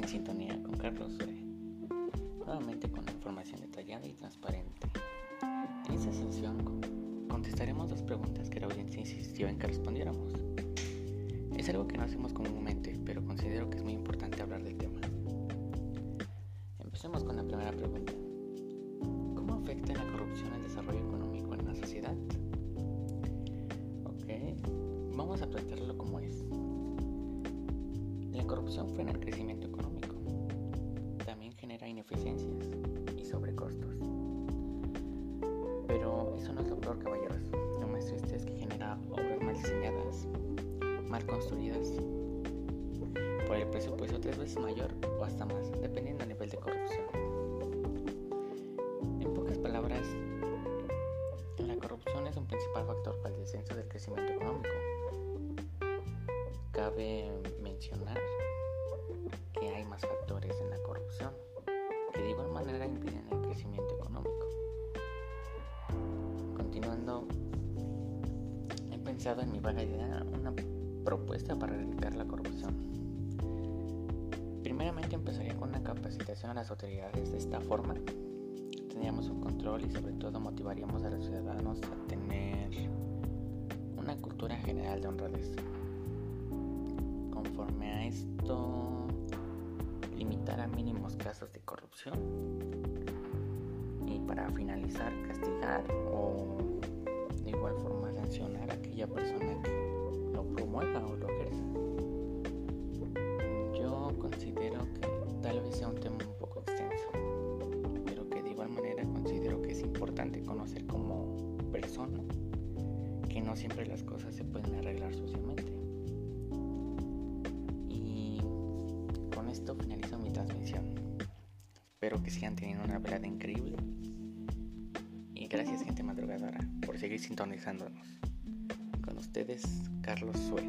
en sintonía con Carlos eh, nuevamente con información detallada y transparente. En esta sesión contestaremos dos preguntas que la audiencia insistió en que respondiéramos. Es algo que no hacemos comúnmente, pero considero que es muy importante hablar del tema. Empecemos con la primera pregunta. ¿Cómo afecta la corrupción el desarrollo económico en la sociedad? Ok, vamos a plantearlo como es. La corrupción fue en el crecimiento económico Genera ineficiencias y sobrecostos. Pero eso no es lo peor, caballeros. Lo más triste es que genera obras mal diseñadas, mal construidas, por el presupuesto tres veces mayor o hasta más, dependiendo del nivel de corrupción. En pocas palabras, la corrupción es un principal factor para el descenso del crecimiento económico. Cabe mencionar pensado en mi vaga idea una propuesta para erradicar la corrupción. Primeramente empezaría con una capacitación a las autoridades de esta forma. Tendríamos un control y sobre todo motivaríamos a los ciudadanos a tener una cultura general de honradez. Conforme a esto, limitar a mínimos casos de corrupción y para finalizar aquella persona que lo promueva o lo ejerza. Yo considero que tal vez sea un tema un poco extenso, pero que de igual manera considero que es importante conocer como persona que no siempre las cosas se pueden arreglar socialmente. Y con esto finalizo mi transmisión. Espero que sigan teniendo una velada increíble. Y gracias gente madrugadora por seguir sintonizándonos. Con ustedes, Carlos Sue.